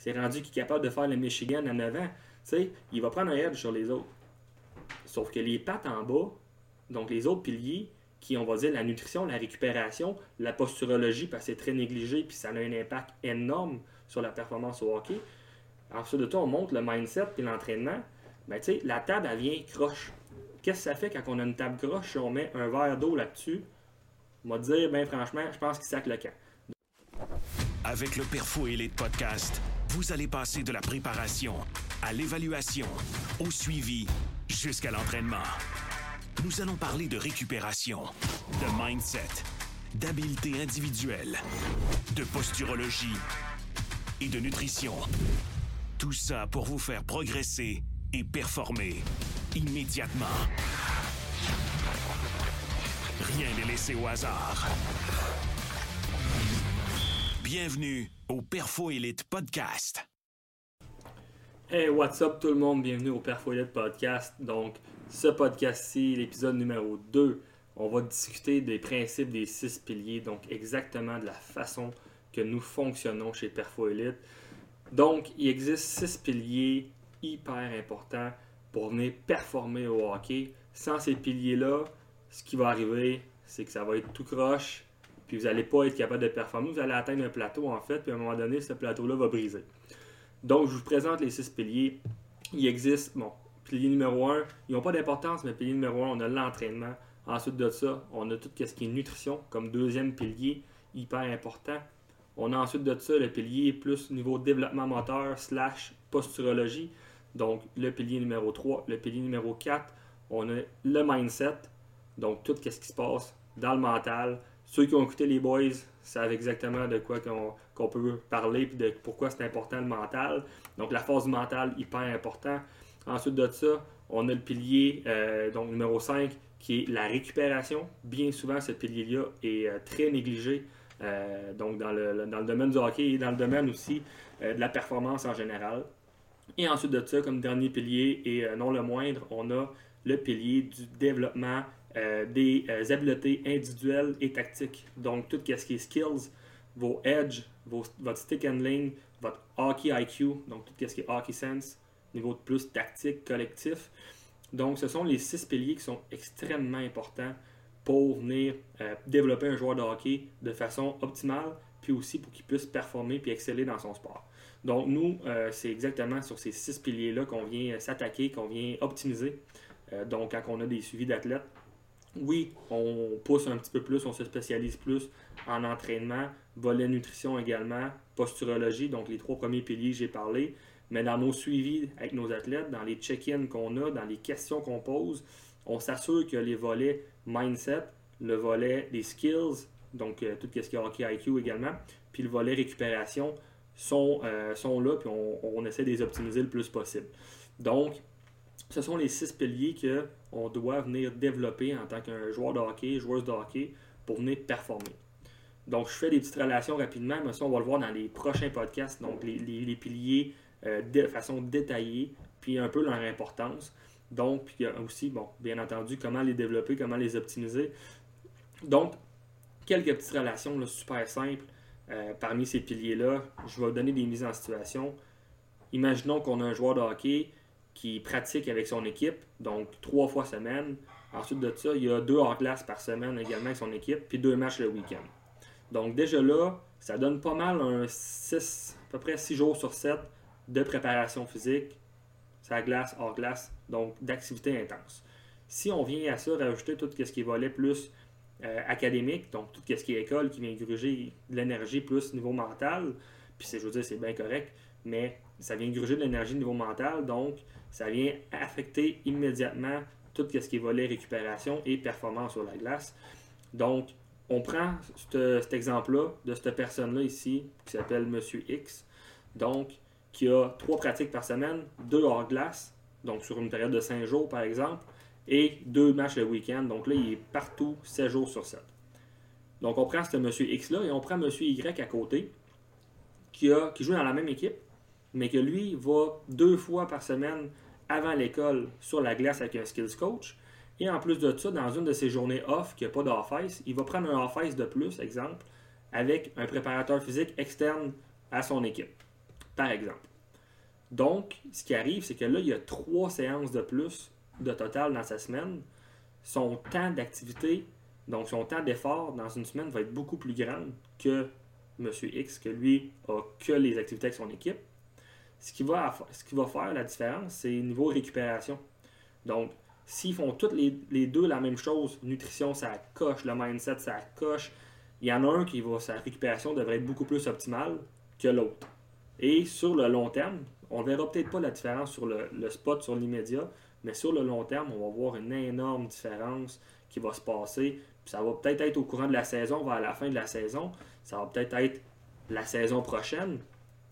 c'est rendu qu'il est capable de faire le Michigan à 9 ans. il va prendre un edge sur les autres. Sauf que les pattes en bas, donc les autres piliers, qui, on va dire, la nutrition, la récupération, la posturologie, parce que c'est très négligé, puis ça a un impact énorme sur la performance au hockey. Ensuite de tout, on monte le mindset puis l'entraînement. Ben, tu sais, la table, elle vient croche. Qu'est-ce que ça fait quand on a une table croche si on met un verre d'eau là-dessus? On va dire, ben franchement, je pense qu'il sac le camp. Avec le Perfo Elite Podcast, vous allez passer de la préparation à l'évaluation, au suivi, jusqu'à l'entraînement. Nous allons parler de récupération, de mindset, d'habileté individuelle, de posturologie et de nutrition. Tout ça pour vous faire progresser et performer immédiatement. Rien n'est laissé au hasard. Bienvenue au Perfo Elite Podcast. Hey, what's up tout le monde? Bienvenue au Perfo Elite Podcast. Donc, ce podcast-ci, l'épisode numéro 2, on va discuter des principes des six piliers, donc exactement de la façon que nous fonctionnons chez Perfo Elite. Donc, il existe six piliers hyper importants pour venir performer au hockey. Sans ces piliers-là, ce qui va arriver, c'est que ça va être tout croche, puis vous n'allez pas être capable de performer. Vous allez atteindre un plateau, en fait, puis à un moment donné, ce plateau-là va briser. Donc, je vous présente les six piliers. Il existe, bon, pilier numéro un, ils n'ont pas d'importance, mais pilier numéro un, on a l'entraînement. Ensuite de ça, on a tout ce qui est nutrition comme deuxième pilier, hyper important. On a ensuite de ça le pilier plus niveau développement moteur slash posturologie. Donc, le pilier numéro 3, le pilier numéro 4, on a le mindset. Donc, tout ce qui se passe dans le mental. Ceux qui ont écouté les boys savent exactement de quoi qu'on peut parler et de pourquoi c'est important le mental. Donc, la force mentale, hyper important. Ensuite de ça, on a le pilier euh, donc numéro 5 qui est la récupération. Bien souvent, ce pilier-là est euh, très négligé. Euh, donc dans le, dans le, domaine du hockey et dans le domaine aussi de la performance en général. Et ensuite de ça, comme dernier pilier, et non le moindre, on a le pilier du développement des habiletés individuelles et tactiques. Donc tout ce qui est skills, vos edge, votre stick handling, votre hockey IQ, donc tout ce qui est hockey sense, niveau de plus tactique, collectif. Donc, ce sont les six piliers qui sont extrêmement importants pour venir euh, développer un joueur de hockey de façon optimale, puis aussi pour qu'il puisse performer puis exceller dans son sport. Donc, nous, euh, c'est exactement sur ces six piliers-là qu'on vient s'attaquer, qu'on vient optimiser. Euh, donc, quand on a des suivis d'athlètes, oui, on pousse un petit peu plus, on se spécialise plus en entraînement, volet nutrition également, posturologie, donc les trois premiers piliers j'ai parlé, mais dans nos suivis avec nos athlètes, dans les check-ins qu'on a, dans les questions qu'on pose, on s'assure que les volets mindset, le volet des skills, donc euh, tout ce qui est hockey IQ également, puis le volet récupération sont, euh, sont là, puis on, essaie de les optimiser le plus possible. Donc, ce sont les six piliers qu'on doit venir développer en tant qu'un joueur de hockey, joueuse de hockey, pour venir performer. Donc, je fais des petites relations rapidement, mais ça, on va le voir dans les prochains podcasts. Donc, les, piliers euh, de façon détaillée, puis un peu leur importance. Donc, puis aussi, bon, bien entendu, comment les développer, comment les optimiser. Donc, quelques petites relations super simples euh, parmi ces piliers-là. Je vais donner des mises en situation. Imaginons qu'on a un joueur de hockey qui pratique avec son équipe, donc trois fois semaine. Ensuite de ça, il y a deux hors-glace par semaine également avec son équipe, puis deux matchs le week-end. Donc déjà là, ça donne pas mal un 6, à peu près 6 jours sur 7 de préparation physique, sa glace, hors glace, donc d'activité intense. Si on vient à ça rajouter tout ce qui est volet plus euh, académique, donc tout ce qui est école qui vient gruger de l'énergie plus niveau mental, puis je veux dire, c'est bien correct, mais ça vient gruger de l'énergie niveau mental, donc ça vient affecter immédiatement tout ce qui est volet récupération et performance sur la glace. Donc, on prend cet exemple-là de cette personne-là ici, qui s'appelle Monsieur X. Donc, qui a trois pratiques par semaine, deux hors glace, donc sur une période de cinq jours par exemple, et deux matchs le week-end. Donc là, il est partout 7 jours sur 7. Donc on prend ce monsieur X-là et on prend monsieur Y à côté, qui, a, qui joue dans la même équipe, mais que lui va deux fois par semaine avant l'école sur la glace avec un skills coach. Et en plus de ça, dans une de ses journées off, qui n'a pas d'off-ice, il va prendre un off-ice de plus, exemple, avec un préparateur physique externe à son équipe. par exemple. Donc, ce qui arrive, c'est que là, il y a trois séances de plus de total dans sa semaine. Son temps d'activité, donc son temps d'effort dans une semaine va être beaucoup plus grand que M. X, que lui a que les activités avec son équipe. Ce qui va, ce qui va faire la différence, c'est niveau récupération. Donc, s'ils font toutes les, les, deux la même chose, nutrition, ça coche, le mindset, ça coche, il y en a un qui va, sa récupération devrait être beaucoup plus optimale que l'autre. Et sur le long terme, on ne verra peut-être pas la différence sur le, spot, sur l'immédiat, mais sur le long terme, on va voir une énorme différence qui va se passer. Ça va peut-être être au courant de la saison, vers la fin de la saison. Ça va peut-être être la saison prochaine.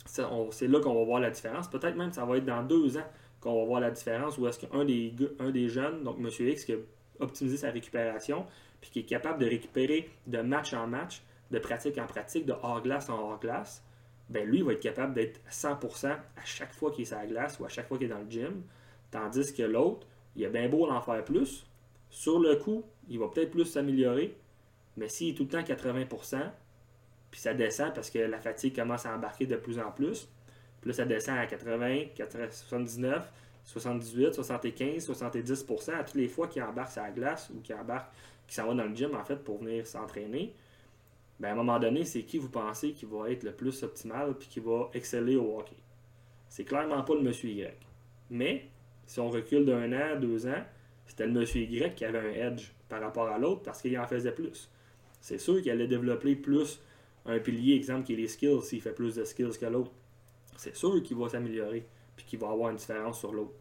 C'est là qu'on va voir la différence. Peut-être même que ça va être dans deux ans qu'on va voir la différence, ou est-ce qu'un des, un des jeunes, donc M. X, qui a optimisé sa récupération, puis qui est capable de récupérer de match en match, de pratique en pratique, de hors-glace en hors-glace, ben lui, il va être capable d'être 100% à chaque fois qu'il est sur la glace ou à chaque fois qu'il est dans le gym. Tandis que l'autre, il a bien beau en faire plus. Sur le coup, il va peut-être plus s'améliorer. Mais s'il est tout le temps 80%, puis ça descend parce que la fatigue commence à embarquer de plus en plus, puis ça descend à 80, 79, 78, 75, 70% à toutes les fois qu'il embarque la glace ou qu'il embarque, qu'il s'en va dans le gym en fait pour venir s'entraîner ben à un moment donné, c'est qui vous pensez qui va être le plus optimal puis qui va exceller au hockey? C'est clairement pas le monsieur Y. Mais, si on recule d'un an, deux ans, c'était le monsieur Y qui avait un edge par rapport à l'autre parce qu'il en faisait plus. C'est sûr qu'il allait développer plus un pilier, exemple, qui est les skills, s'il fait plus de skills que l'autre. C'est sûr qu'il va s'améliorer puis qu'il va avoir une différence sur l'autre.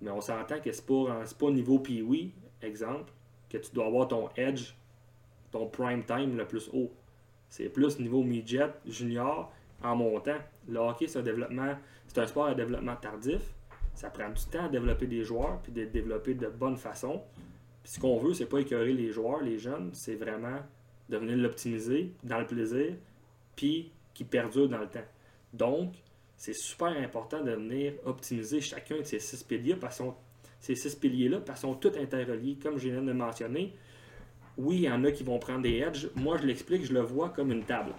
Mais on s'entend que c'est pas, pas au niveau pee exemple, que tu dois avoir ton edge ton prime time le plus haut. C'est plus niveau midget, junior, en montant. Le hockey, c'est un développement, c'est un sport à développement tardif. Ça prend du temps à développer des joueurs, puis de développer de bonne façon. Puis ce qu'on veut, c'est pas écœurer les joueurs, les jeunes, c'est vraiment de venir l'optimiser dans le plaisir, puis qui perdure dans le temps. Donc, c'est super important de venir optimiser chacun de ces six piliers, parce que ces six piliers-là, parce qu'ils sont tous interreliés. Comme je viens de mentionner, oui, il y en a qui vont prendre des edges. Moi, je l'explique, je le vois comme une table.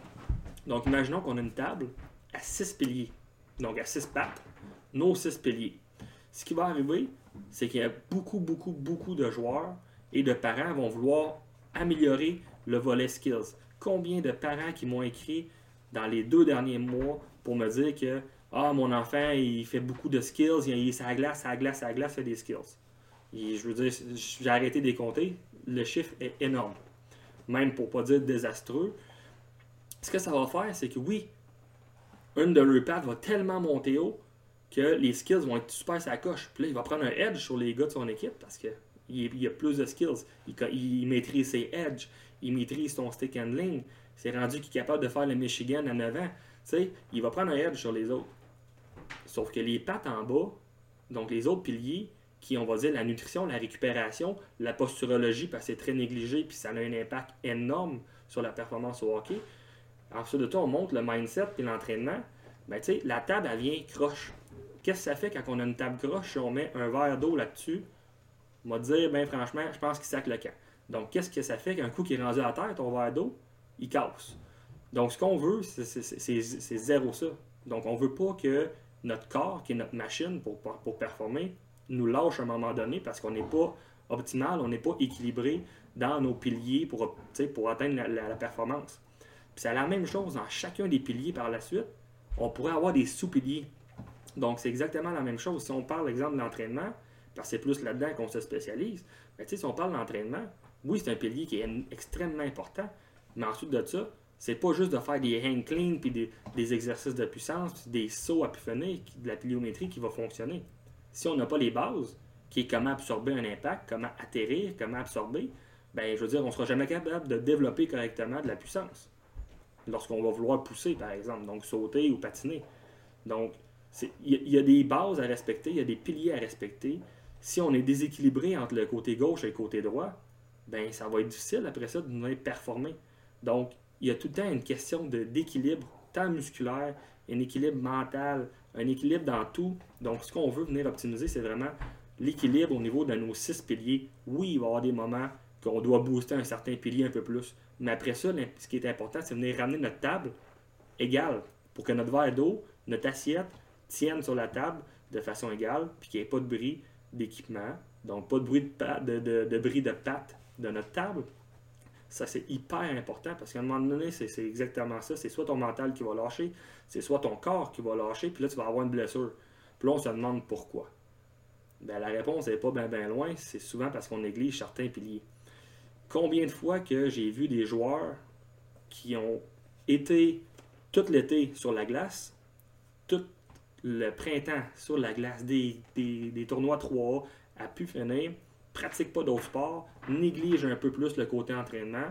Donc, imaginons qu'on a une table à six piliers, donc à six pattes, nos six piliers. Ce qui va arriver, c'est qu'il y a beaucoup, beaucoup, beaucoup de joueurs et de parents vont vouloir améliorer le volet skills. Combien de parents qui m'ont écrit dans les deux derniers mois pour me dire que ah, mon enfant, il fait beaucoup de skills, il est à glace, à glace, à glace, fait des skills. Et je veux dire, j'ai arrêté de compter le chiffre est énorme. Même pour pas dire désastreux. Ce que ça va faire, c'est que oui, une de leurs pattes va tellement monter haut que les skills vont être super sa coche. Puis là, il va prendre un edge sur les gars de son équipe parce qu'il il a plus de skills. Il, maîtrise ses edges, il maîtrise son stick handling. C'est rendu qu'il est capable de faire le Michigan à 9 ans. sais, il va prendre un edge sur les autres. Sauf que les pattes en bas, donc les autres piliers, qui, on va dire, la nutrition, la récupération, la posturologie, parce que c'est très négligé, puis ça a un impact énorme sur la performance au hockey. Ensuite de tout, on monte le mindset puis l'entraînement. Ben, la table, elle vient croche. Qu'est-ce que ça fait quand on a une table croche si on met un verre d'eau là-dessus? On va dire, ben franchement, je pense qu'il sac le camp. Donc, qu'est-ce que ça fait qu'un coup qui est rendu à terre, ton verre d'eau, il casse? Donc, ce qu'on veut, c'est zéro ça. Donc, on veut pas que notre corps, qui est notre machine pour, pour performer, nous lâche à un moment donné parce qu'on n'est pas optimal, on n'est pas équilibré dans nos piliers pour, pour atteindre la, performance. Puis c'est la même chose dans chacun des piliers par la suite. On pourrait avoir des sous-piliers. Donc c'est exactement la même chose. Si on parle, exemple, de l'entraînement, parce que c'est plus là-dedans qu'on se spécialise, mais si on parle d'entraînement, oui, c'est un pilier qui est extrêmement important, mais ensuite de ça, c'est pas juste de faire des hang clean puis des, exercices de puissance, des sauts à de la pliométrie qui va fonctionner si on n'a pas les bases, qui est comment absorber un impact, comment atterrir, comment absorber, ben, je veux dire, on sera jamais capable de développer correctement de la puissance. Lorsqu'on va vouloir pousser, par exemple, donc sauter ou patiner. Donc, il y, a des bases à respecter, il y a des piliers à respecter. Si on est déséquilibré entre le côté gauche et le côté droit, ben ça va être difficile après ça de nous performer. Donc, il y a tout le temps une question d'équilibre, tant musculaire, un équilibre mental, un équilibre dans tout. Donc, ce qu'on veut venir optimiser, c'est vraiment l'équilibre au niveau de nos six piliers. Oui, il va y avoir des moments qu'on doit booster un certain pilier un peu plus. Mais après ça, ce qui est important, c'est venir ramener notre table égale pour que notre verre d'eau notre assiette tienne sur la table de façon égale, puis qu'il n'y ait pas de bruit d'équipement, donc pas de bruit de, de, de, bruit de patte de notre table. Ça, c'est hyper important parce qu'à un moment donné, c'est exactement ça. C'est soit ton mental qui va lâcher, c'est soit ton corps qui va lâcher, puis là, tu vas avoir une blessure. Puis là, on se demande pourquoi. Ben, la réponse n'est pas bien ben loin. C'est souvent parce qu'on néglige certains piliers. Combien de fois que j'ai vu des joueurs qui ont été tout l'été sur la glace, tout le printemps sur la glace, des, tournois 3A à pu finir, pratique pas d'autres sports, néglige un peu plus le côté entraînement,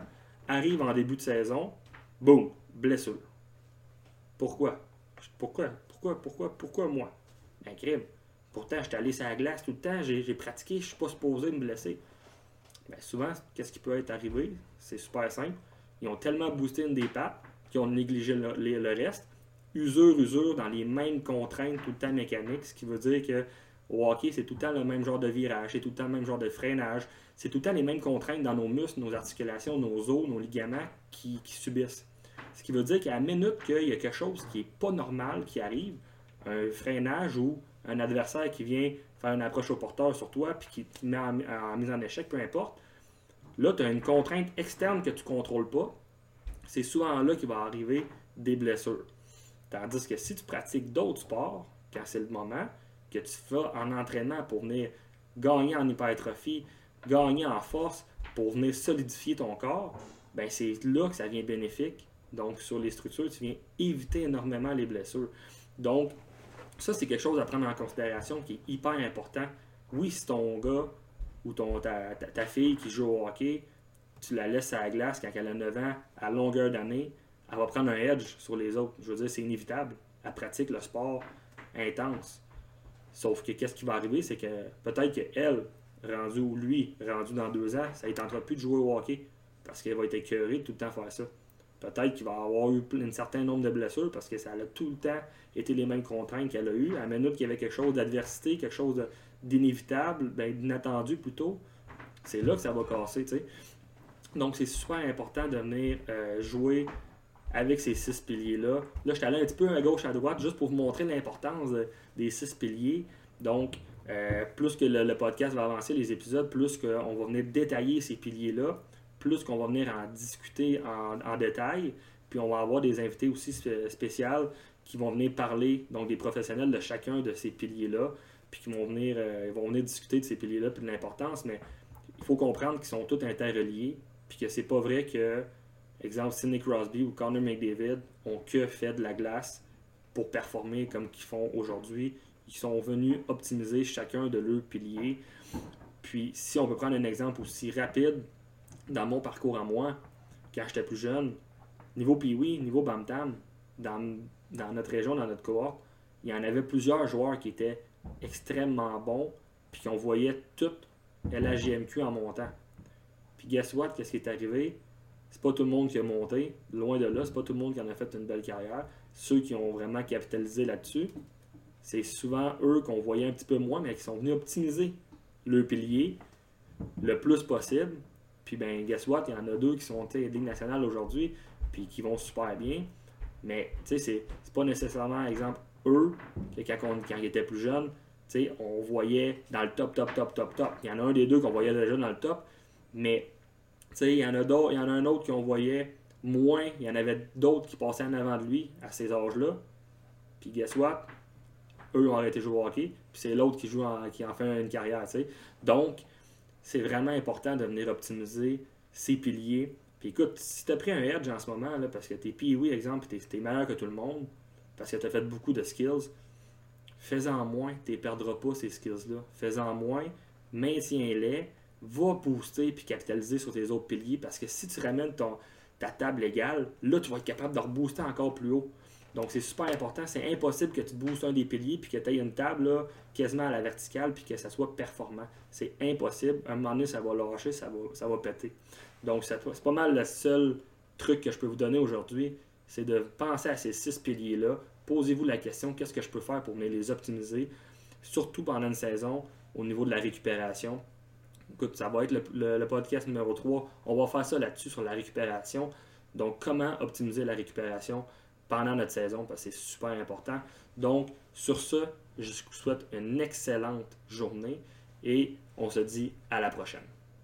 arrive en début de saison, boum, blessure. Pourquoi? Pourquoi? Pourquoi? Pourquoi? Pourquoi moi? Un crime. Pourtant, j'étais allé sur la glace tout le temps, j'ai pratiqué, je suis pas supposé me blesser. Bien, souvent, qu'est-ce qui peut être arrivé? C'est super simple. Ils ont tellement boosté une des pattes qu'ils ont négligé le, reste. Usure, usure, dans les mêmes contraintes tout le temps mécaniques, ce qui veut dire que au c'est tout le temps le même genre de virage, c'est tout le temps le même genre de freinage, c'est tout le temps les mêmes contraintes dans nos muscles, nos articulations, nos os, nos ligaments qui, subissent. Ce qui veut dire qu'à minute qu'il y a quelque chose qui n'est pas normal qui arrive, un freinage ou un adversaire qui vient faire une approche au porteur sur toi puis qui te met en, mise en échec, peu importe, là, tu as une contrainte externe que tu ne contrôles pas. C'est souvent là qu'il va arriver des blessures. Tandis que si tu pratiques d'autres sports, quand c'est le moment, que tu fais en entraînement pour venir gagner en hypertrophie, gagner en force, pour venir solidifier ton corps, ben c'est là que ça vient bénéfique. Donc, sur les structures, tu viens éviter énormément les blessures. Donc, ça, c'est quelque chose à prendre en considération qui est hyper important. Oui, si ton gars ou ton, ta, ta, fille qui joue au hockey, tu la laisses à la glace quand elle a 9 ans, à longueur d'année, elle va prendre un edge sur les autres. Je veux dire, c'est inévitable. Elle pratique le sport intense. Sauf que qu'est-ce qui va arriver, c'est que peut-être qu'elle, rendue ou lui, rendu dans deux ans, ça ne tentera plus de jouer au hockey parce qu'elle va être écœurée de tout le temps faire ça. Peut-être qu'il va avoir eu un certain nombre de blessures parce que ça a tout le temps été les mêmes contraintes qu'elle a eues. À la minute qu'il y avait quelque chose d'adversité, quelque chose d'inévitable, ben, d'inattendu plutôt, c'est là que ça va casser. Donc c'est super important de venir euh, jouer avec ces six piliers-là. Là, je suis allé un petit peu à gauche, à droite, juste pour vous montrer l'importance des six piliers. Donc, euh, plus que le, podcast va avancer, les épisodes, plus qu'on va venir détailler ces piliers-là, plus qu'on va venir en discuter en, détail. Puis on va avoir des invités aussi spéciaux qui vont venir parler, donc des professionnels de chacun de ces piliers-là, puis qui vont venir, euh, vont venir discuter de ces piliers-là, puis de l'importance. Mais il faut comprendre qu'ils sont tous interreliés, puis que c'est pas vrai que Exemple, Sidney Crosby ou Connor McDavid ont que fait de la glace pour performer comme qu'ils font aujourd'hui. Ils sont venus optimiser chacun de leurs piliers. Puis, si on peut prendre un exemple aussi rapide, dans mon parcours à moi, quand j'étais plus jeune, niveau Pee-Wee, niveau Bam-Tam, dans, dans, notre région, dans notre cohorte, il y en avait plusieurs joueurs qui étaient extrêmement bons, puis qu'on voyait tout LHGMQ en montant. Puis guess what, qu'est-ce qui est arrivé? C'est pas tout le monde qui a monté, loin de là, c'est pas tout le monde qui en a fait une belle carrière. Ceux qui ont vraiment capitalisé là-dessus, c'est souvent eux qu'on voyait un petit peu moins, mais qui sont venus optimiser le pilier le plus possible. Puis ben, guess what, il y en a deux qui sont Ligue nationale aujourd'hui, puis qui vont super bien. Mais tu sais, c'est pas nécessairement, exemple, eux, que quand, quand ils étaient plus jeunes, on voyait dans le top, top, top, top, top. Il y en a un des deux qu'on voyait déjà dans le top, mais il y en a il y en a un autre qu'on voyait moins, il y en avait d'autres qui passaient en avant de lui à ces âges-là. Puis guess what? Eux ont arrêté de jouer au hockey, puis c'est l'autre qui joue qui en fait une carrière, Donc, c'est vraiment important de venir optimiser ses piliers. Puis écoute, si tu as pris un edge en ce moment, là, parce que t'es oui exemple, tu es, meilleur que tout le monde, parce que tu as fait beaucoup de skills, fais-en moins, ne perdras pas ces skills-là. Fais-en moins, maintiens-les, va booster puis capitaliser sur tes autres piliers parce que si tu ramènes ton, ta table égale, là, tu vas être capable de rebooster encore plus haut. Donc, c'est super important. C'est impossible que tu boostes un des piliers puis que tu aies une table là, quasiment à la verticale puis que ça soit performant. C'est impossible. À un moment donné, ça va lâcher, ça va, ça va péter. Donc, c'est pas mal le seul truc que je peux vous donner aujourd'hui. C'est de penser à ces six piliers-là. Posez-vous la question qu'est-ce que je peux faire pour les optimiser, surtout pendant une saison au niveau de la récupération écoute, ça va être le, podcast numéro 3. On va faire ça là-dessus sur la récupération. Donc, comment optimiser la récupération pendant notre saison, parce que c'est super important. Donc, sur ce, je vous souhaite une excellente journée et on se dit à la prochaine.